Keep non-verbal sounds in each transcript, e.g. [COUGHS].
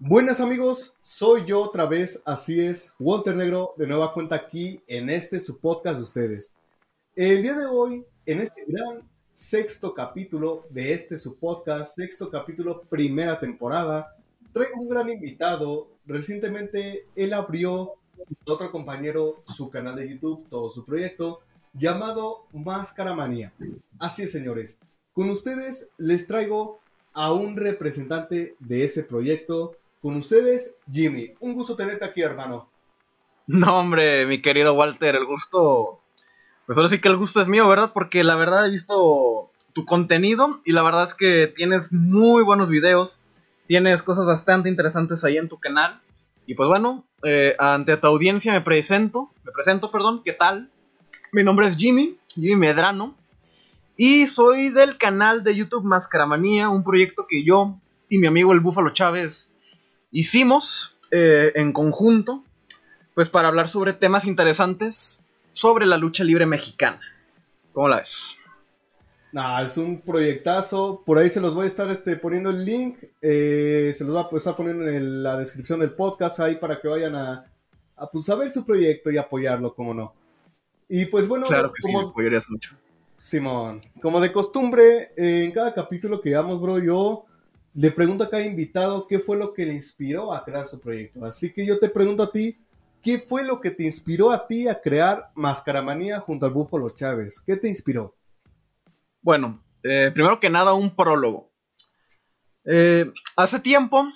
Buenas amigos, soy yo otra vez, así es, Walter Negro, de nueva cuenta aquí en este su podcast de ustedes. El día de hoy, en este gran sexto capítulo de este su podcast, sexto capítulo, primera temporada, traigo un gran invitado. Recientemente él abrió otro compañero su canal de YouTube, todo su proyecto, llamado Máscara Manía. Así es, señores. Con ustedes les traigo a un representante de ese proyecto, con ustedes, Jimmy. Un gusto tenerte aquí, hermano. No, hombre, mi querido Walter, el gusto. Pues ahora sí que el gusto es mío, ¿verdad? Porque la verdad he visto tu contenido y la verdad es que tienes muy buenos videos. Tienes cosas bastante interesantes ahí en tu canal. Y pues bueno, eh, ante tu audiencia me presento. Me presento, perdón. ¿Qué tal? Mi nombre es Jimmy, Jimmy Medrano. Y soy del canal de YouTube Mascaramanía, un proyecto que yo y mi amigo el Búfalo Chávez hicimos eh, en conjunto, pues para hablar sobre temas interesantes sobre la lucha libre mexicana. ¿Cómo la ves? Nah, es un proyectazo. Por ahí se los voy a estar este, poniendo el link. Eh, se los voy a estar poniendo en la descripción del podcast ahí para que vayan a, a, pues, a ver su proyecto y apoyarlo, como no. Y pues bueno, claro que como, sí, apoyarías mucho. Simón, como de costumbre, eh, en cada capítulo que damos, bro, yo le pregunto a cada invitado qué fue lo que le inspiró a crear su proyecto. Así que yo te pregunto a ti, ¿qué fue lo que te inspiró a ti a crear Mascaramanía junto al Búfalo Chávez? ¿Qué te inspiró? Bueno, eh, primero que nada, un prólogo. Eh, hace tiempo,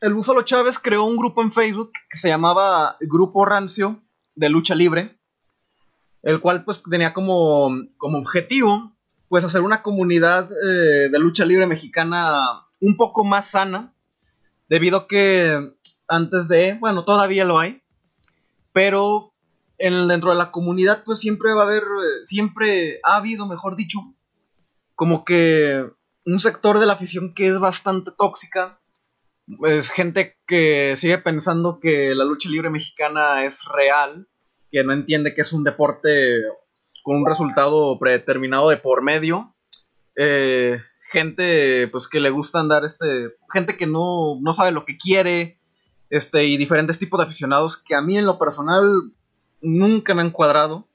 el Búfalo Chávez creó un grupo en Facebook que se llamaba Grupo Rancio de Lucha Libre, el cual pues tenía como, como objetivo pues hacer una comunidad eh, de lucha libre mexicana un poco más sana, debido a que antes de, bueno, todavía lo hay, pero en, dentro de la comunidad pues siempre va a haber, siempre ha habido, mejor dicho, como que un sector de la afición que es bastante tóxica, es gente que sigue pensando que la lucha libre mexicana es real, que no entiende que es un deporte con un resultado predeterminado de por medio. Eh, gente pues que le gusta andar este gente que no, no sabe lo que quiere este y diferentes tipos de aficionados que a mí en lo personal nunca me han cuadrado.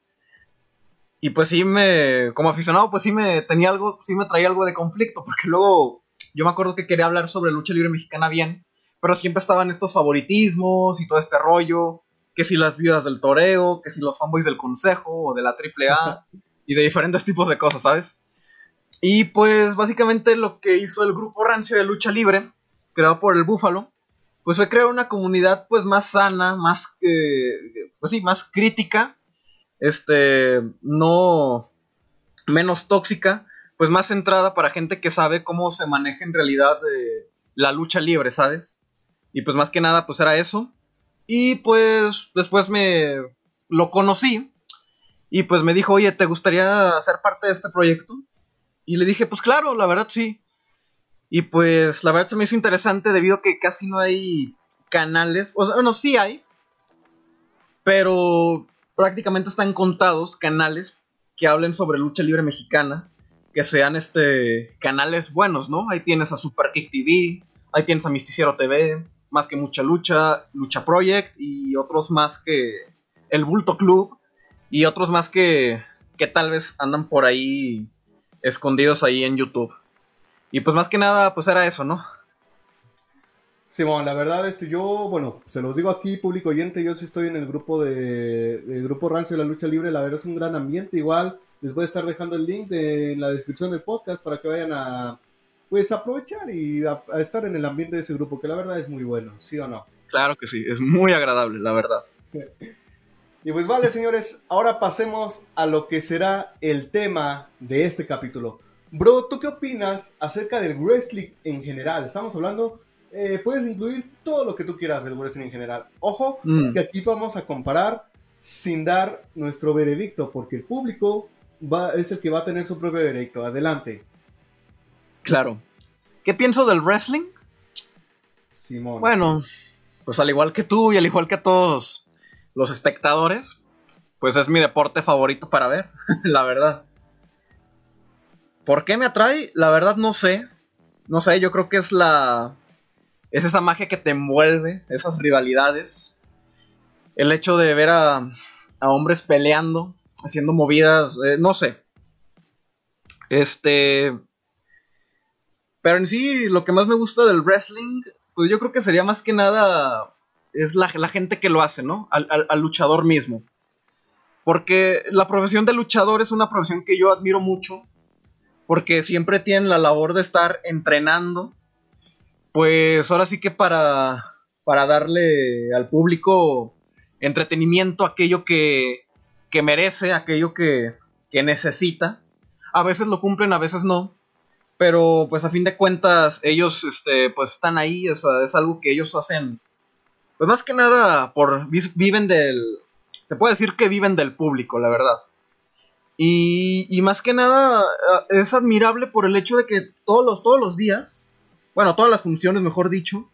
Y pues sí me como aficionado pues sí me tenía algo sí me traía algo de conflicto porque luego yo me acuerdo que quería hablar sobre lucha libre mexicana bien pero siempre estaban estos favoritismos y todo este rollo que si las viudas del toreo que si los fanboys del consejo o de la AAA [LAUGHS] y de diferentes tipos de cosas sabes y pues básicamente lo que hizo el grupo rancio de lucha libre, creado por el Búfalo, pues fue crear una comunidad pues más sana, más eh, pues sí, más crítica, este, no menos tóxica, pues más centrada para gente que sabe cómo se maneja en realidad eh, la lucha libre, ¿sabes? Y pues más que nada pues era eso. Y pues después me lo conocí y pues me dijo, oye, ¿te gustaría ser parte de este proyecto? Y le dije, pues claro, la verdad sí. Y pues la verdad se me hizo interesante debido a que casi no hay canales. O bueno, sí hay. Pero prácticamente están contados canales que hablen sobre lucha libre mexicana. Que sean este canales buenos, ¿no? Ahí tienes a Super Kick TV, ahí tienes a Misticiero TV, más que Mucha Lucha, Lucha Project y otros más que El Bulto Club y otros más que, que tal vez andan por ahí escondidos ahí en YouTube. Y pues más que nada, pues era eso, ¿no? Simón, la verdad, este, yo, bueno, se los digo aquí, público oyente, yo sí estoy en el grupo de, el grupo Rancio de la Lucha Libre, la verdad es un gran ambiente, igual les voy a estar dejando el link de, en la descripción del podcast para que vayan a, pues, aprovechar y a, a, estar en el ambiente de ese grupo, que la verdad es muy bueno, ¿sí o no? Claro que sí, es muy agradable, la verdad. [LAUGHS] Y pues vale, señores, ahora pasemos a lo que será el tema de este capítulo. Bro, ¿tú qué opinas acerca del wrestling en general? Estamos hablando, eh, puedes incluir todo lo que tú quieras del wrestling en general. Ojo, mm. que aquí vamos a comparar sin dar nuestro veredicto, porque el público va, es el que va a tener su propio veredicto. Adelante. Claro. ¿Qué pienso del wrestling? Simón. Bueno, pues al igual que tú y al igual que todos los espectadores, pues es mi deporte favorito para ver, [LAUGHS] la verdad. ¿Por qué me atrae? La verdad no sé. No sé, yo creo que es la es esa magia que te envuelve, esas rivalidades. El hecho de ver a, a hombres peleando, haciendo movidas, eh, no sé. Este. Pero en sí, lo que más me gusta del wrestling, pues yo creo que sería más que nada. Es la, la gente que lo hace, ¿no? Al, al, luchador mismo. Porque la profesión de luchador es una profesión que yo admiro mucho. Porque siempre tienen la labor de estar entrenando. Pues ahora sí que para, para darle al público entretenimiento, aquello que, que merece, aquello que, que necesita. A veces lo cumplen, a veces no. Pero pues a fin de cuentas ellos este, pues están ahí, o sea, es algo que ellos hacen. Pues más que nada por viven del, se puede decir que viven del público, la verdad. Y, y, más que nada es admirable por el hecho de que todos los, todos los días, bueno, todas las funciones, mejor dicho,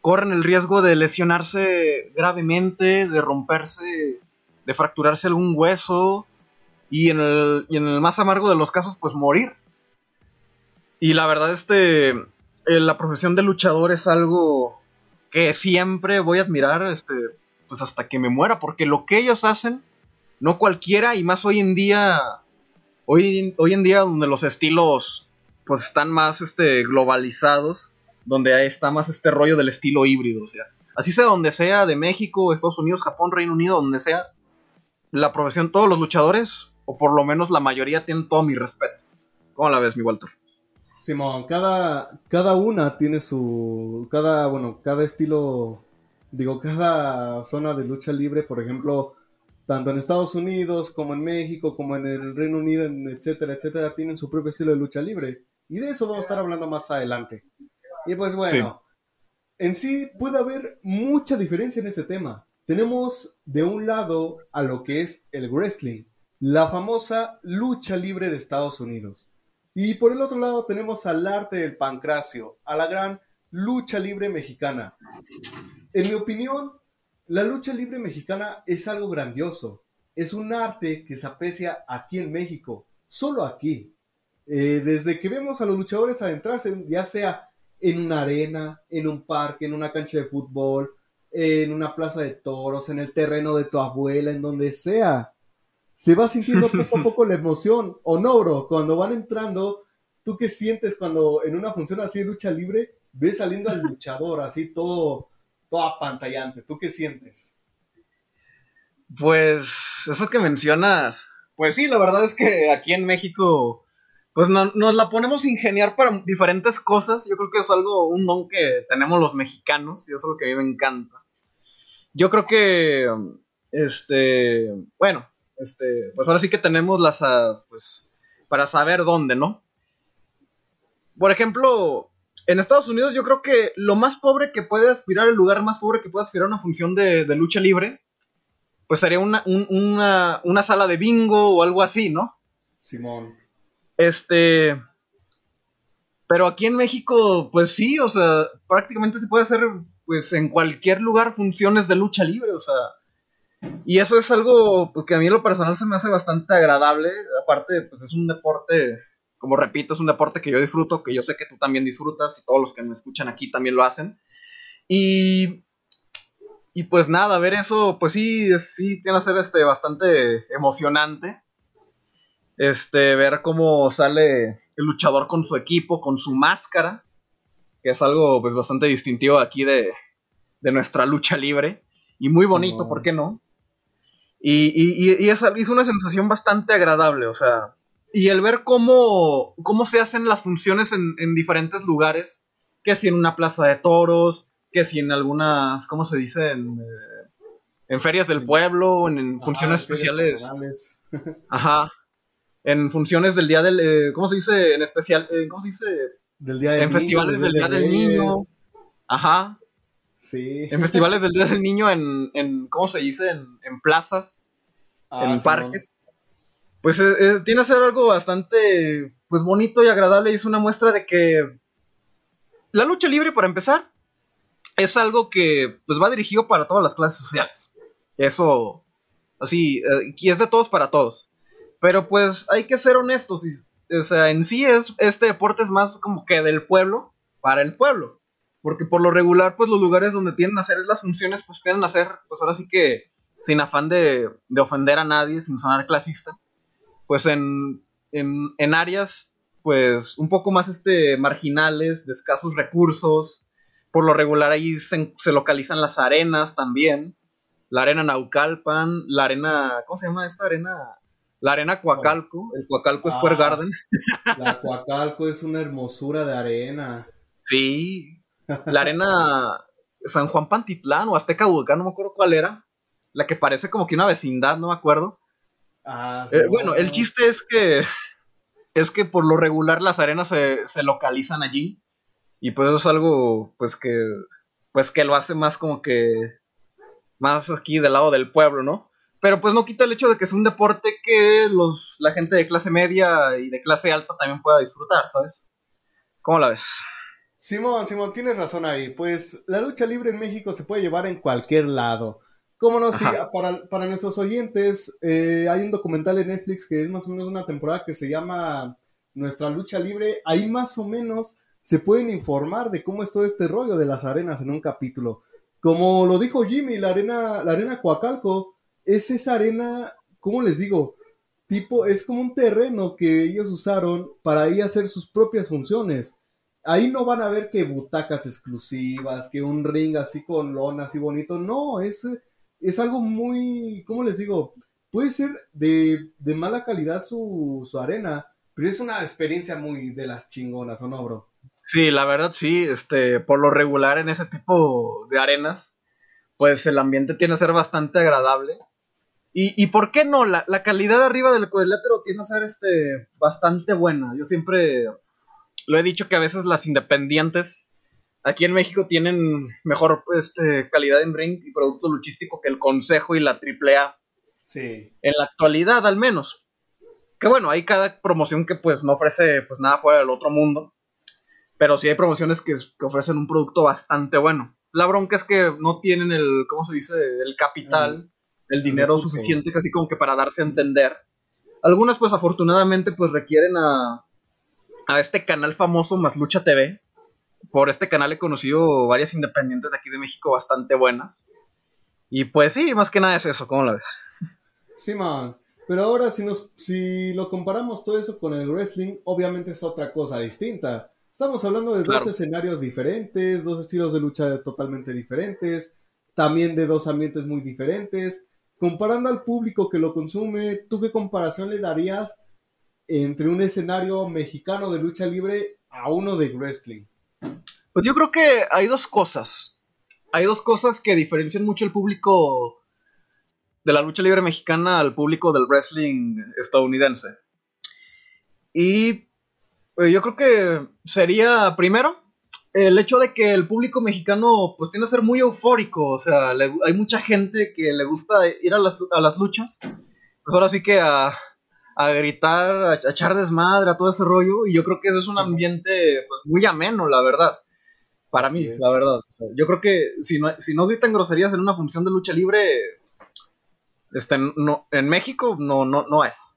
corren el riesgo de lesionarse gravemente, de romperse, de fracturarse algún hueso y en el, y en el más amargo de los casos, pues morir. Y la verdad, este, eh, la profesión de luchador es algo que siempre voy a admirar, este, pues hasta que me muera, porque lo que ellos hacen, no cualquiera, y más hoy en día, hoy, hoy en día donde los estilos pues están más este, globalizados, donde está más este rollo del estilo híbrido, o sea, así sea donde sea, de México, Estados Unidos, Japón, Reino Unido, donde sea, la profesión, todos los luchadores, o por lo menos la mayoría, tienen todo mi respeto. ¿Cómo la ves, mi Walter? Simón, cada, cada una tiene su, cada, bueno, cada estilo digo, cada zona de lucha libre, por ejemplo, tanto en Estados Unidos como en México, como en el Reino Unido, etcétera, etcétera, tienen su propio estilo de lucha libre. Y de eso vamos a estar hablando más adelante. Y pues bueno, sí. en sí puede haber mucha diferencia en ese tema. Tenemos de un lado a lo que es el wrestling, la famosa lucha libre de Estados Unidos. Y por el otro lado tenemos al arte del pancracio, a la gran lucha libre mexicana. En mi opinión, la lucha libre mexicana es algo grandioso. Es un arte que se aprecia aquí en México, solo aquí. Eh, desde que vemos a los luchadores adentrarse, ya sea en una arena, en un parque, en una cancha de fútbol, en una plaza de toros, en el terreno de tu abuela, en donde sea. Se va sintiendo poco a [LAUGHS] poco la emoción, ¿o no, bro? Cuando van entrando, ¿tú qué sientes cuando en una función así de lucha libre ves saliendo al luchador así todo, todo apantallante. ¿Tú qué sientes? Pues eso que mencionas, pues sí, la verdad es que aquí en México, pues no, nos la ponemos a ingeniar para diferentes cosas. Yo creo que es algo, un don que tenemos los mexicanos y eso es lo que a mí me encanta. Yo creo que, este, bueno, este, pues ahora sí que tenemos las, pues, para saber dónde, ¿no? Por ejemplo, en Estados Unidos yo creo que lo más pobre que puede aspirar, el lugar más pobre que puede aspirar a una función de, de lucha libre, pues sería una, un, una, una, sala de bingo o algo así, ¿no? Simón. Este... Pero aquí en México, pues sí, o sea, prácticamente se puede hacer, pues en cualquier lugar funciones de lucha libre, o sea... Y eso es algo pues, que a mí en lo personal se me hace bastante agradable. Aparte, pues es un deporte como repito, es un deporte que yo disfruto, que yo sé que tú también disfrutas y todos los que me escuchan aquí también lo hacen. Y, y pues nada, ver eso, pues sí, sí tiene que ser este, bastante emocionante. Este, ver cómo sale el luchador con su equipo, con su máscara, que es algo pues bastante distintivo aquí de, de nuestra lucha libre. Y muy bonito, sí, ¿por qué no? Y, y, y es, es una sensación bastante agradable, o sea, y el ver cómo, cómo se hacen las funciones en, en, diferentes lugares, que si en una plaza de toros, que si en algunas, ¿cómo se dice? En, eh, en ferias del pueblo, en, en funciones Ajá, especiales. [LAUGHS] Ajá. En funciones del día del, eh, ¿cómo se dice? En especial, eh, ¿cómo se dice? Del día del En niño, festivales del día del niño. Ajá. Sí. En festivales del día del niño, en, en ¿cómo se dice? En, en plazas, ah, en sí, parques. No pues eh, eh, tiene que ser algo bastante pues bonito y agradable y es una muestra de que la lucha libre para empezar es algo que pues va dirigido para todas las clases sociales eso así eh, y es de todos para todos pero pues hay que ser honestos y, o sea en sí es este deporte es más como que del pueblo para el pueblo Porque por lo regular, pues los lugares donde tienen a hacer las funciones, pues tienen a hacer, pues ahora sí que sin afán de, de ofender a nadie, sin sonar clasista, pues en, en, en áreas pues un poco más este, marginales, de escasos recursos. Por lo regular ahí se, se, localizan las arenas también. La arena Naucalpan, la arena, ¿cómo se llama esta arena? La arena Coacalco, el Coacalco Square ah, Garden. [LAUGHS] La Coacalco es una hermosura de arena. Sí, la arena San Juan Pantitlán o Azteca Vulcán, no me acuerdo cuál era. La que parece como que una vecindad, no me acuerdo. Ah, sí, eh, bueno, el chiste es que es que por lo regular las arenas se, se localizan allí y pues eso es algo pues que pues que lo hace más como que más aquí del lado del pueblo, ¿no? Pero pues no quita el hecho de que es un deporte que los, la gente de clase media y de clase alta también pueda disfrutar, ¿sabes? ¿Cómo la ves? Simón, Simón, tienes razón ahí. Pues la lucha libre en México se puede llevar en cualquier lado. Cómo no, sí, para, para, nuestros oyentes, eh, hay un documental en Netflix que es más o menos una temporada que se llama Nuestra lucha libre. Ahí más o menos se pueden informar de cómo es todo este rollo de las arenas en un capítulo. Como lo dijo Jimmy, la arena, la arena Coacalco es esa arena, ¿cómo les digo? Tipo, es como un terreno que ellos usaron para ahí hacer sus propias funciones. Ahí no van a ver que butacas exclusivas, que un ring así con lona así bonito. No, es es algo muy, ¿cómo les digo? Puede ser de, mala calidad su, arena, pero es una experiencia muy de las chingonas, ¿o no, bro? Sí, la verdad sí, este, por lo regular en ese tipo de arenas, pues el ambiente tiene a ser bastante agradable. Y, y por qué no, la, la, calidad arriba del cuadrilátero tiene a ser este, bastante buena. Yo siempre lo he dicho que a veces las independientes Aquí en México tienen mejor este, calidad en ring y producto luchístico que el Consejo y la AAA. Sí. En la actualidad, al menos. Que bueno, hay cada promoción que pues no ofrece pues nada fuera del otro mundo. Pero sí hay promociones que, ofrecen un producto bastante bueno. La bronca es que no tienen el, ¿cómo se dice? El capital, el dinero suficiente casi como que para darse a entender. Algunas pues afortunadamente pues requieren a, a este canal famoso Más Lucha TV por este canal he conocido varias independientes de aquí de México bastante buenas. Y pues sí, más que nada es eso, ¿cómo lo ves? Sí, man. Pero ahora si, nos, si lo comparamos todo eso con el wrestling, obviamente es otra cosa distinta. Estamos hablando de dos escenarios diferentes, dos estilos de lucha totalmente diferentes, también de dos ambientes muy diferentes. Comparando al público que lo consume, ¿tú qué comparación le darías entre un escenario mexicano de lucha libre a uno de wrestling? Pues yo creo que hay dos cosas. Hay dos cosas que diferencian mucho el público de la lucha libre mexicana al público del wrestling estadounidense. Y pues, yo creo que sería primero el hecho de que el público mexicano pues tiende a ser muy eufórico, o sea, hay mucha gente que le gusta ir a las, a las luchas, pues ahora sí que a, a gritar, a, echar desmadre, a todo ese rollo. Y yo creo que eso es un ambiente pues, muy ameno, la verdad. Para mí, la verdad. yo creo que si no, si no gritan groserías en una función de lucha libre, este, no, en México no, no, no es.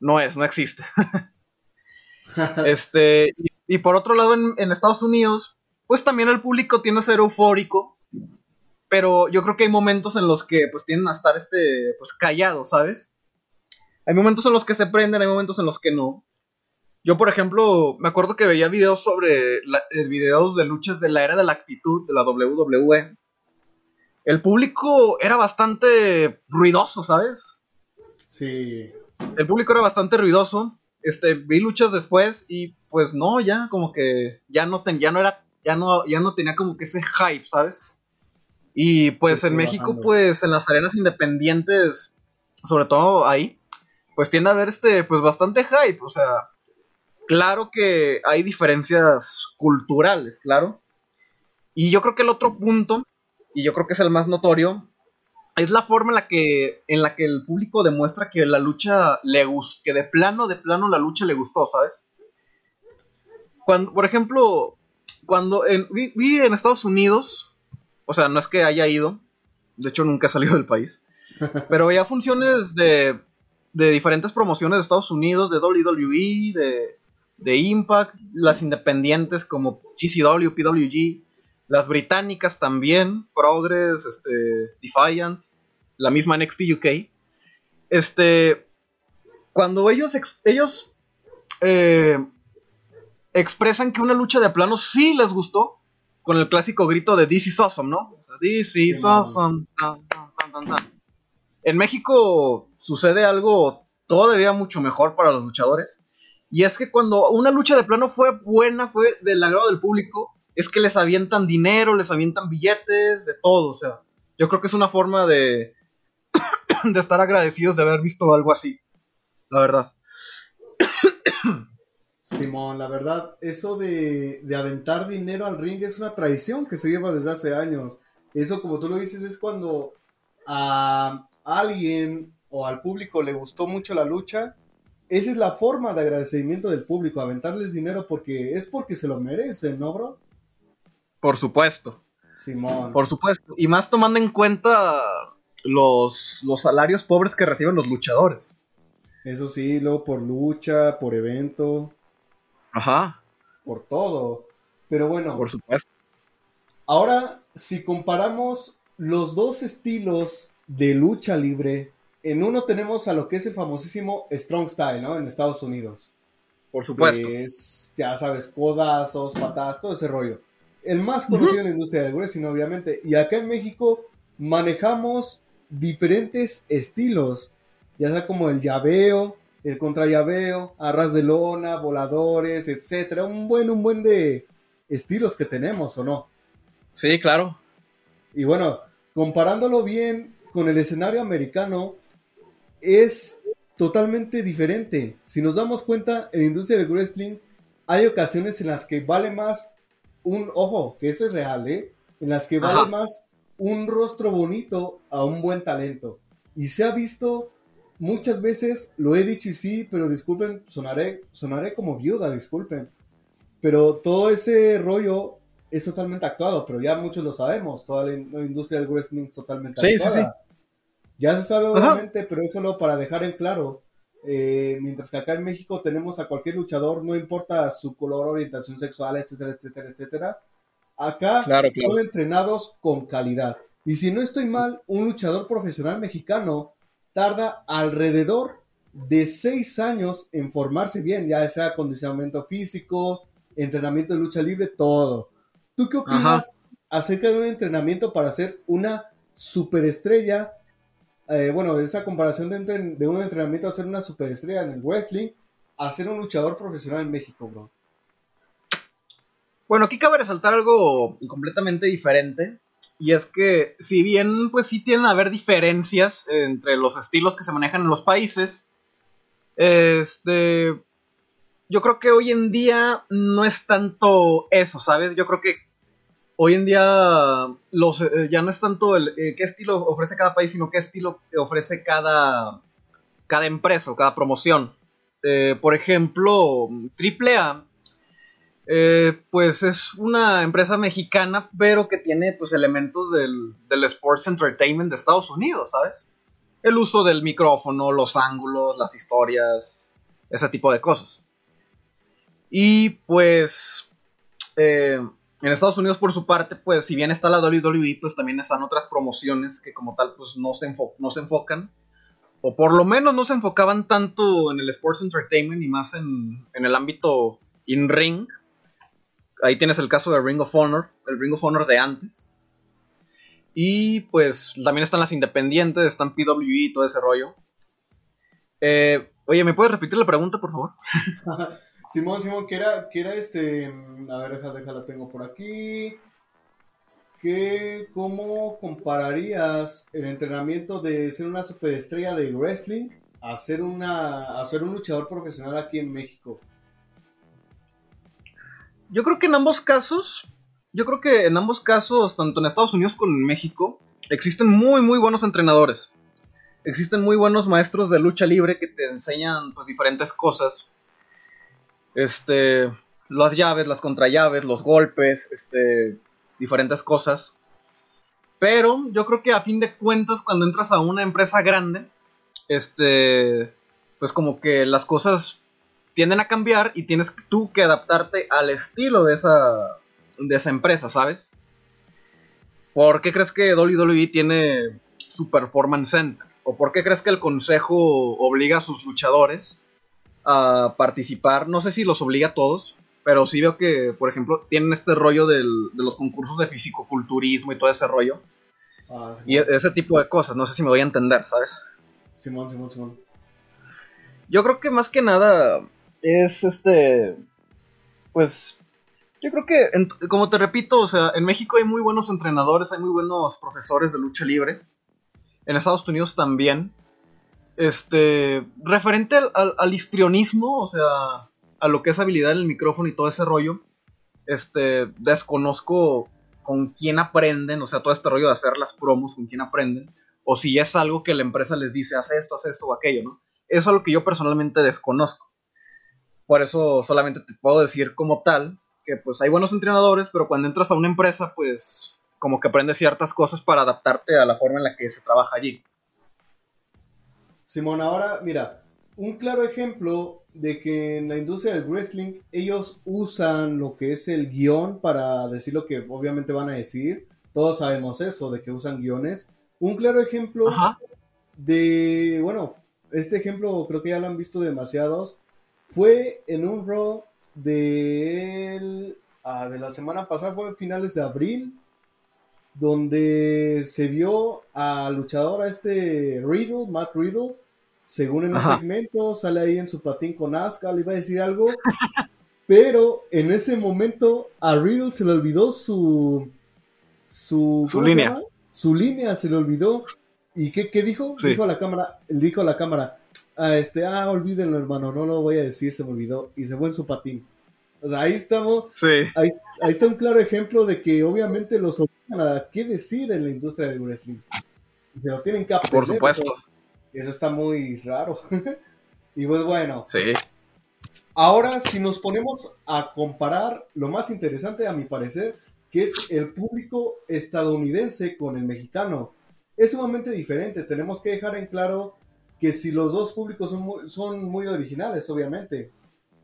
No es, no existe. [LAUGHS] este, y, por otro lado, en, en Estados Unidos, pues también el público tiende a ser eufórico pero yo creo que hay momentos en los que pues tienden a estar este pues callados, ¿sabes? Hay momentos en los que se prenden, hay momentos en los que no. Yo, por ejemplo, me acuerdo que veía videos sobre eh, videos de luchas de la era de la actitud de la WWE. El público era bastante ruidoso, ¿sabes? Sí. El público era bastante ruidoso. Este, vi luchas después y pues no, ya como que ya no ten, ya no era ya no ya no tenía como que ese hype, ¿sabes? Y pues en México pues en las arenas independientes, sobre todo ahí, pues tiende a haber este, pues bastante hype, o sea, claro que hay diferencias culturales, claro. Y yo creo que el otro punto, y yo creo que es el más notorio, es la forma en la que, en la que el público demuestra que la lucha le gustó, que de plano, de plano la lucha le gustó, ¿sabes? Cuando, por ejemplo, cuando vi, en Estados Unidos, o sea, no es que haya ido, de hecho nunca he salido del país, [LAUGHS] pero había funciones de de diferentes promociones de Estados Unidos, de WWE, de, de Impact, las independientes como GCW, PWG, las británicas también, Progress, este, Defiant, la misma NXT UK. Este, cuando ellos, ellos eh, expresan que una lucha de plano sí les gustó, con el clásico grito de This is awesome, ¿no? This is awesome. En México sucede algo todavía mucho mejor para los luchadores. Y es que cuando una lucha de plano fue buena, fue del agrado del público, es que les avientan dinero, les avientan billetes, de todo. O sea, yo creo que es una forma de, [COUGHS] de estar agradecidos de haber visto algo así. La verdad. Simón, la verdad, eso de, de, aventar dinero al ring es una tradición que se lleva desde hace años. Eso, como tú lo dices, es cuando a alguien o al público le gustó mucho la lucha. Esa es la forma de agradecimiento del público, aventarles dinero porque es porque se lo merecen, ¿no, bro? Por supuesto. Simón. Por supuesto. Y más tomando en cuenta los, los salarios pobres que reciben los luchadores. Eso sí, luego por lucha, por evento. Ajá. Por todo. Pero bueno. Por supuesto. Ahora, si comparamos los dos estilos de lucha libre, en uno tenemos a lo que es el famosísimo Strong Style, ¿no? En Estados Unidos. Por supuesto. es, ya sabes, codazos, patadas, todo ese rollo el más conocido en la industria del wrestling, obviamente. Y acá en México manejamos diferentes estilos, ya sea como el llaveo, el contrallaveo, arras de lona, voladores, etcétera. Un buen, un buen de estilos que tenemos, ¿o no? Sí, claro. Y bueno, comparándolo bien con el escenario americano, es totalmente diferente. Si nos damos cuenta, en la industria del wrestling hay ocasiones en las que vale más un, ojo, que eso es real, ¿eh? En las que vale más un rostro bonito a un buen talento. Y se ha visto muchas veces, lo he dicho y sí, pero disculpen, sonaré, sonaré como viuda, disculpen. Pero todo ese rollo es totalmente actuado, pero ya muchos lo sabemos, toda la, industria del wrestling es totalmente sí, Sí, sí. Ya se sabe obviamente, pero es solo para dejar en claro eh, mientras que acá en México tenemos a cualquier luchador, no importa su color, orientación sexual, etcétera, etcétera, etcétera. Acá son entrenados con calidad. Y si no estoy mal, un luchador profesional mexicano tarda alrededor de seis años en formarse bien, ya sea acondicionamiento físico, entrenamiento de lucha libre, todo. ¿Tú qué opinas acerca de un entrenamiento para ser una superestrella eh, bueno, esa comparación de, un entrenamiento a ser una superestrella en el wrestling a ser un luchador profesional en México, bro. Bueno, aquí cabe resaltar algo completamente diferente. Y es que, si bien, pues sí tienen a haber diferencias entre los estilos que se manejan en los países, este. Yo creo que hoy en día no es tanto eso, ¿sabes? Yo creo que hoy en día los, eh, ya no es tanto el eh, qué estilo ofrece cada país, sino qué estilo ofrece cada, cada empresa o cada promoción. Eh, por ejemplo, AAA, pues es una empresa mexicana, pero que tiene pues elementos del, del Sports Entertainment de Estados Unidos, ¿sabes? El uso del micrófono, los ángulos, las historias, ese tipo de cosas. Y pues... En Estados Unidos, por su parte, pues si bien está la WWE, pues también están otras promociones que como tal, pues no se, no se enfocan. O por lo menos no se enfocaban tanto en el Sports Entertainment y más en, el ámbito in-ring. Ahí tienes el caso de Ring of Honor, el Ring of Honor de antes. Y pues también están las independientes, están PWE y todo ese rollo. Eh, oye, ¿me puedes repetir la pregunta, por favor? [LAUGHS] Simón, Simón, que era, que era este. A ver, déjala, déjala, tengo por aquí. ¿Qué, ¿Cómo compararías el entrenamiento de ser una superestrella de wrestling a ser, una, a ser un luchador profesional aquí en México? Yo creo que en ambos casos, yo creo que en ambos casos, tanto en Estados Unidos como en México, existen muy, muy buenos entrenadores. Existen muy buenos maestros de lucha libre que te enseñan pues, diferentes cosas este, las llaves, las contrallaves, los golpes, este, diferentes cosas. Pero yo creo que a fin de cuentas, cuando entras a una empresa grande, este, pues como que las cosas tienden a cambiar y tienes tú que adaptarte al estilo de esa, de esa empresa, ¿sabes? ¿Por qué crees que WWE tiene su Performance Center? ¿O por qué crees que el consejo obliga a sus luchadores a participar? No sé si los obliga a todos, pero sí veo que, por ejemplo, tienen este rollo del, de los concursos de fisicoculturismo y todo ese rollo. Ah, y ese tipo de cosas, no sé si me voy a entender, ¿sabes? Simón, Simón, Simón. Yo creo que más que nada es este. Pues. Yo creo que, como te repito, o sea, en México hay muy buenos entrenadores, hay muy buenos profesores de lucha libre. En Estados Unidos también. Este. Referente al, histrionismo, o sea, a lo que es habilidad en micrófono y todo ese rollo. Este. Desconozco con quién aprenden, o sea, todo este rollo de hacer las promos, con quién aprenden, o si es algo que la empresa les dice, haz esto, haz esto o aquello, ¿no? Eso es algo que yo personalmente desconozco. Por eso solamente te puedo decir como tal que pues hay buenos entrenadores, pero cuando entras a una empresa, pues como que aprendes ciertas cosas para adaptarte a la forma en la que se trabaja allí. Simón, ahora mira, un claro ejemplo de que en la industria del wrestling ellos usan lo que es el guion para decir lo que obviamente van a decir. Todos sabemos eso, de que usan guiones. Un claro ejemplo de, bueno, este ejemplo creo que ya lo han visto demasiados. Fue en un Raw de, ah, de la semana pasada, fue a finales de abril, donde se vio al luchador, a este Riddle, Matt Riddle, según en el segmento, sale ahí en su patín con Asuka, le iba a decir algo, [LAUGHS] pero en ese momento a Riddle se le olvidó su... Su, su línea. Su línea se le olvidó. ¿Y qué, qué dijo? Dijo a la cámara, dijo a la cámara, ah, este, ah, olvídenlo hermano, no lo voy a decir, se me olvidó. Y se fue en su patín. O sea, ahí estamos. Sí. Ahí, está un claro ejemplo de que obviamente los obligan a qué decir en la industria del wrestling. Se lo tienen que aprender. Por supuesto. Eso está muy raro. [LAUGHS] y pues bueno. Sí. Ahora, si nos ponemos a comparar, lo más interesante a mi parecer, que es el público estadounidense con el mexicano. Es sumamente diferente. Tenemos que dejar en claro que si los dos públicos son muy, son muy originales, obviamente.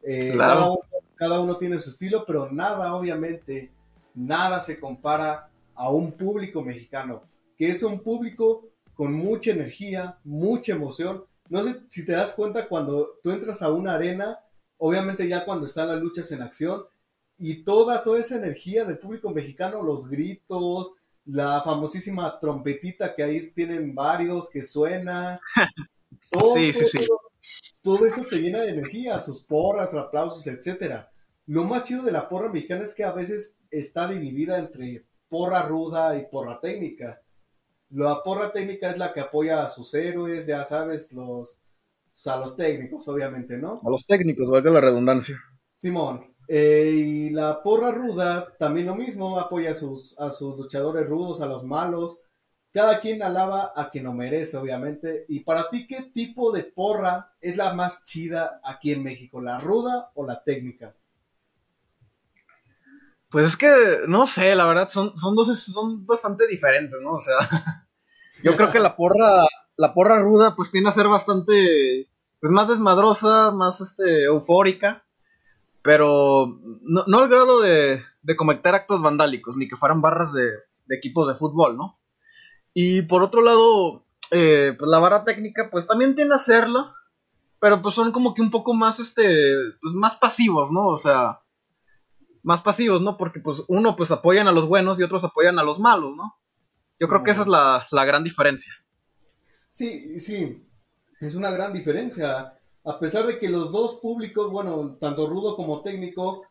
Eh, cada, cada uno tiene su estilo, pero nada, obviamente, nada se compara a un público mexicano, que es un público con mucha energía, mucha emoción. No sé si te das cuenta cuando tú entras a una arena, obviamente ya cuando están las luchas en acción, y toda, toda esa energía del público mexicano, los gritos, la famosísima trompetita que ahí tienen varios que suena. [LAUGHS] Todo, sí, sí, sí. Todo, eso te llena de energía, sus porras, aplausos, etcétera. Lo más chido de la porra mexicana es que a veces está dividida entre porra ruda y porra técnica. La porra técnica es la que apoya a sus héroes, ya sabes, los, a los técnicos, obviamente, ¿no? A los técnicos, valga la redundancia. Simón. Eh, y la porra ruda, también lo mismo, apoya a sus, a sus luchadores rudos, a los malos. Cada quien alaba a quien lo merece, obviamente. Y para ti, ¿qué tipo de porra es la más chida aquí en México? ¿La ruda o la técnica? Pues es que, no sé, la verdad, son, son dos, son bastante diferentes, ¿no? O sea, [LAUGHS] yo creo que la porra, la porra ruda, pues tiene a ser bastante, pues más desmadrosa, más, este, eufórica, pero no, al grado de, de cometer actos vandálicos, ni que fueran barras de, de equipos de fútbol, ¿no? Y por otro lado, eh, pues la barra técnica, pues también tiene a hacerlo, pero pues son como que un poco más, este, pues más pasivos, ¿no? O sea, más pasivos, ¿no? Porque pues uno pues apoyan a los buenos y otros apoyan a los malos, ¿no? Yo creo que esa es la, gran diferencia. Sí, sí, es una gran diferencia. A pesar de que los dos públicos, bueno, tanto rudo como técnico,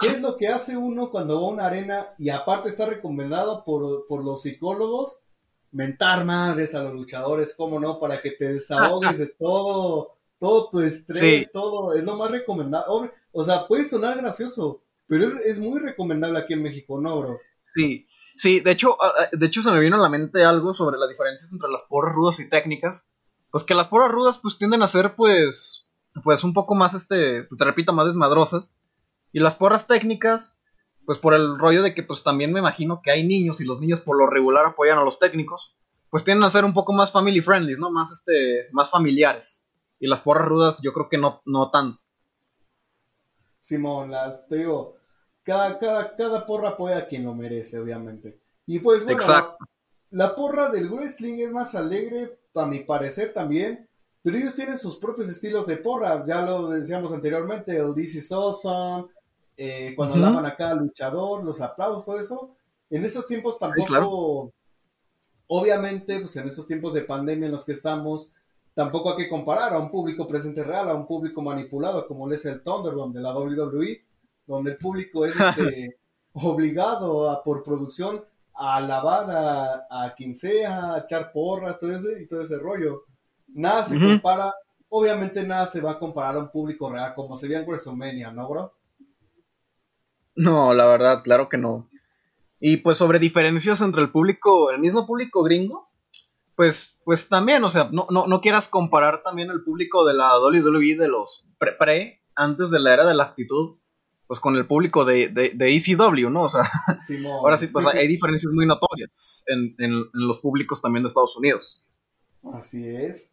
¿qué es lo que hace uno cuando va a una arena y aparte está recomendado por, los psicólogos? Mentar madres a los luchadores, ¿cómo no? Para que te desahogues de todo, todo tu estrés, todo, es lo más recomendado. O sea, puede sonar gracioso, pero es, muy recomendable aquí en México, ¿no, bro? Sí, sí, de hecho, de hecho se me vino a la mente algo sobre las diferencias entre las porras rudas y técnicas. Pues que las porras rudas pues tienden a ser pues, pues un poco más, este, te repito, más desmadrosas. Y las porras técnicas, pues por el rollo de que pues también me imagino que hay niños y los niños por lo regular apoyan a los técnicos, pues tienden a ser un poco más family friendly, ¿no? Más, este, más familiares. Y las porras rudas yo creo que no, no tanto. Simón, las, te digo, cada, cada, cada porra apoya a quien lo merece, obviamente. Y pues bueno, Exacto. la porra del wrestling es más alegre, a mi parecer también, pero ellos tienen sus propios estilos de porra, ya lo decíamos anteriormente, el This is Awesome, eh, cuando Ujú. daban acá al luchador, los aplausos, todo eso. En esos tiempos tampoco, claro. obviamente, pues en estos tiempos de pandemia en los que estamos, tampoco hay que comparar a un público presente real, a un público manipulado como lo es el Thunderdome de la WWE, donde el público es este, [LAUGHS] obligado a, por producción a alabar a, a quien sea, a echar porras, todo ese, y todo ese rollo. Nada se compara, obviamente nada se va a comparar a un público real como se veía en WrestleMania, ¿no, bro? No, la verdad, claro que no. Y pues sobre diferencias entre el público, el mismo público gringo, pues, pues también, o sea, no, no, no quieras comparar también el público de la WWE de los pre, pre antes de la era de la actitud, pues con el público de, de, de ECW, ¿no? O sea, [LAUGHS] Simón. ahora sí, pues hay diferencias muy notorias en, en, en los públicos también de Estados Unidos. Así es.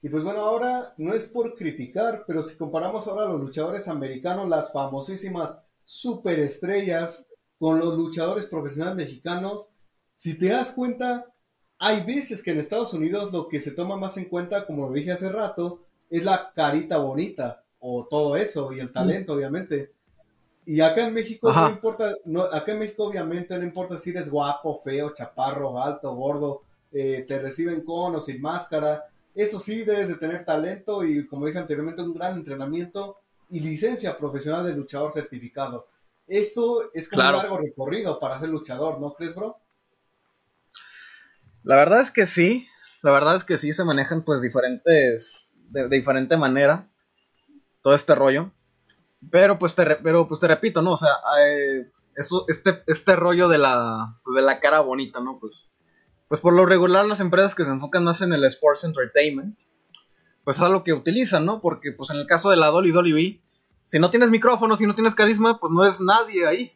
Y pues bueno, ahora no es por criticar, pero si comparamos ahora a los luchadores americanos, las famosísimas superestrellas, con los luchadores profesionales mexicanos, si te das cuenta, hay veces que en Estados Unidos lo que se toma más en cuenta, como lo dije hace rato, es la carita bonita o todo eso y el talento, obviamente. Y acá en México Ajá. no importa, no, acá en México obviamente no importa si eres guapo, feo, chaparro, alto, gordo, eh, te reciben con o sin máscara. Eso sí, debes de tener talento y, como dije anteriormente, un gran entrenamiento y licencia profesional de luchador certificado. Esto es como Claro. un largo recorrido para ser luchador, ¿no crees, bro? La verdad es que sí, la verdad es que sí se manejan pues diferentes, de, de diferente manera, todo este rollo. Pero pues te, re- pero, pues, te repito, ¿no? O sea, eh, eso, este, este rollo de la, de la cara bonita, ¿no? Pues, pues por lo regular las empresas que se enfocan más en el sports entertainment, pues es algo que utilizan, ¿no? Porque pues en el caso de la WWE, si no tienes micrófono, si no tienes carisma, pues no eres nadie ahí.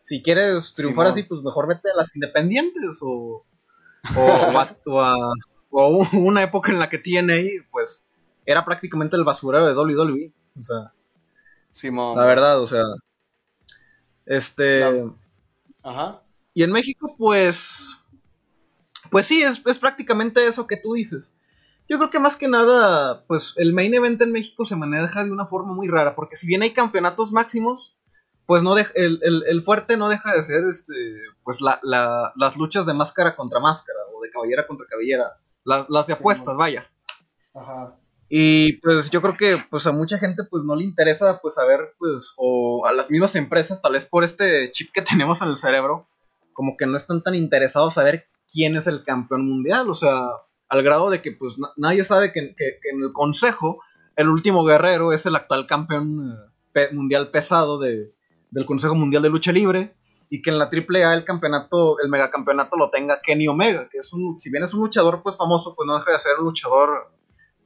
Si quieres triunfar así, pues mejor vete a las independientes o, o, [LAUGHS] a, o a- o una época en la que TNA, pues era prácticamente el basurero de WWE. O sea, Simón. la verdad, o sea. Este. La- Ajá. Y en México, pues. Pues sí, es, es prácticamente eso que tú dices. Yo creo que más que nada, pues el main event en México se maneja de una forma muy rara, porque si bien hay campeonatos máximos, pues no deja- el, el- el fuerte no deja de ser este pues la, la- las luchas de máscara contra máscara, o de cabellera contra cabellera, la- las de apuestas, vaya. Ajá. Y pues yo creo que pues a mucha gente pues no le interesa pues saber pues o a las mismas empresas tal vez por este chip que [LAUGHS] tenemos en el cerebro como que no están tan interesados saber quién es el campeón mundial, o sea, al grado de que pues na- nadie sabe que, que- en el consejo el último guerrero es el actual campeón eh, mundial pesado de, del Consejo Mundial de Lucha Libre y que en la AAA el campeonato, el megacampeonato lo tenga Kenny Omega, que es un, si bien es un luchador pues famoso, pues no deja de ser un luchador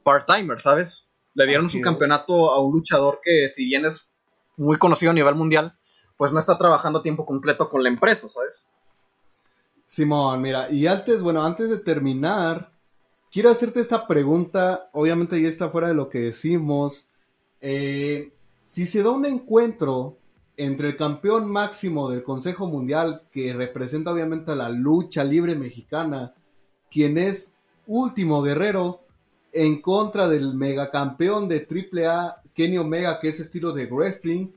part-timer, ¿sabes? Le dieron Así su es. campeonato a un luchador que, si bien es muy conocido a nivel mundial, pues no está trabajando a tiempo completo con la empresa, ¿sabes? Simón, mira, y antes, bueno, antes de terminar, quiero hacerte esta pregunta, obviamente ya está fuera de lo que decimos. Eh, si se da un encuentro entre el campeón máximo del Consejo Mundial, que representa obviamente a la lucha libre mexicana, quien es último guerrero, en contra del megacampeón de AAA, Kenny Omega, que es estilo de wrestling,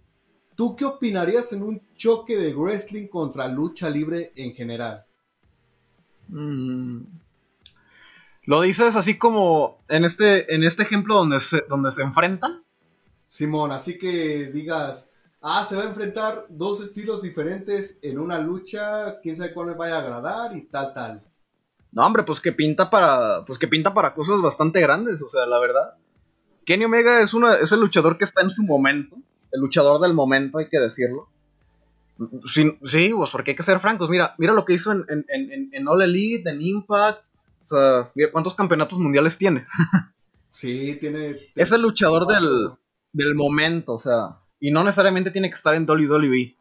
¿tú qué opinarías en un choque de wrestling contra lucha libre en general? Mm. Lo dices así como en este, en este ejemplo donde se, donde se enfrentan. Simón, así que digas, ah, se va a enfrentar dos estilos diferentes en una lucha, quién sabe cuál me vaya a agradar y tal, tal. No, hombre, pues que pinta para. Pues que pinta para cosas bastante grandes, o sea, la verdad. Kenny Omega es una, es el luchador que está en su momento. El luchador del momento, hay que decirlo. Sí, sí, pues porque hay que ser francos. Mira, mira lo que hizo en, en, en, en All Elite, en Impact. O sea, mira cuántos campeonatos mundiales tiene. [LAUGHS] Sí, tiene... Es el luchador del, del momento, o sea. Y no necesariamente tiene que estar en WWE.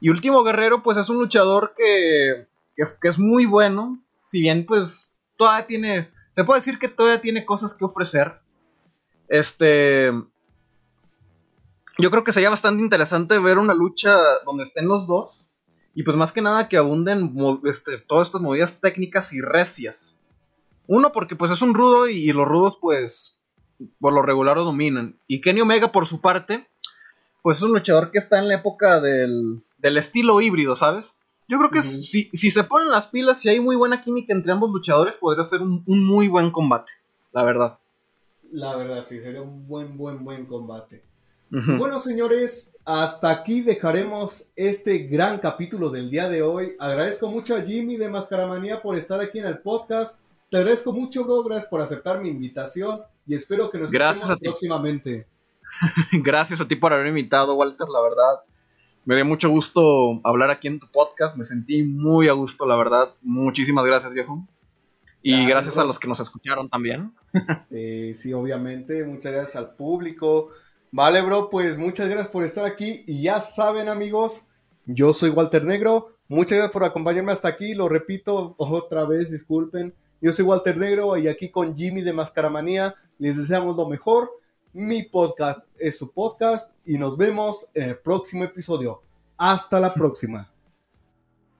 Y Último Guerrero, pues es un luchador que, que, que es muy bueno. Si bien, pues, todavía tiene. Se puede decir que todavía tiene cosas que ofrecer. Este. yo creo que sería bastante interesante ver una lucha donde estén los dos. Y pues más que nada que abunden este, todas estas movidas técnicas y recias. Uno, porque pues es un rudo y, los rudos pues por lo regular lo dominan. Y Kenny Omega por su parte, pues es un luchador que está en la época del, del estilo híbrido, ¿sabes? Yo creo que si, si, se ponen las pilas y hay muy buena química entre ambos luchadores, podría ser un, un muy buen combate, la verdad. La verdad, sí, sería un buen, buen, buen combate. Bueno, señores, hasta aquí dejaremos este gran capítulo del día de hoy. Agradezco mucho a Jimmy de Mascaramanía por estar aquí en el podcast. Te agradezco mucho, bro. Gracias por aceptar mi invitación y espero que nos vemos próximamente. [LAUGHS] Gracias a ti por haber invitado, Walter, la verdad. Me dio mucho gusto hablar aquí en tu podcast. Me sentí muy a gusto, la verdad. Muchísimas gracias, viejo. Y gracias, a los que nos escucharon también. Sí, sí, obviamente. Muchas gracias al público. Vale, bro, pues muchas gracias por estar aquí. Y ya saben, amigos, yo soy Walter Negro. Muchas gracias por acompañarme hasta aquí. Lo repito otra vez, disculpen. Yo soy Walter Negro y aquí con Jimmy de Mascaramanía les deseamos lo mejor. Mi podcast es su podcast y nos vemos en el próximo episodio. Hasta la próxima.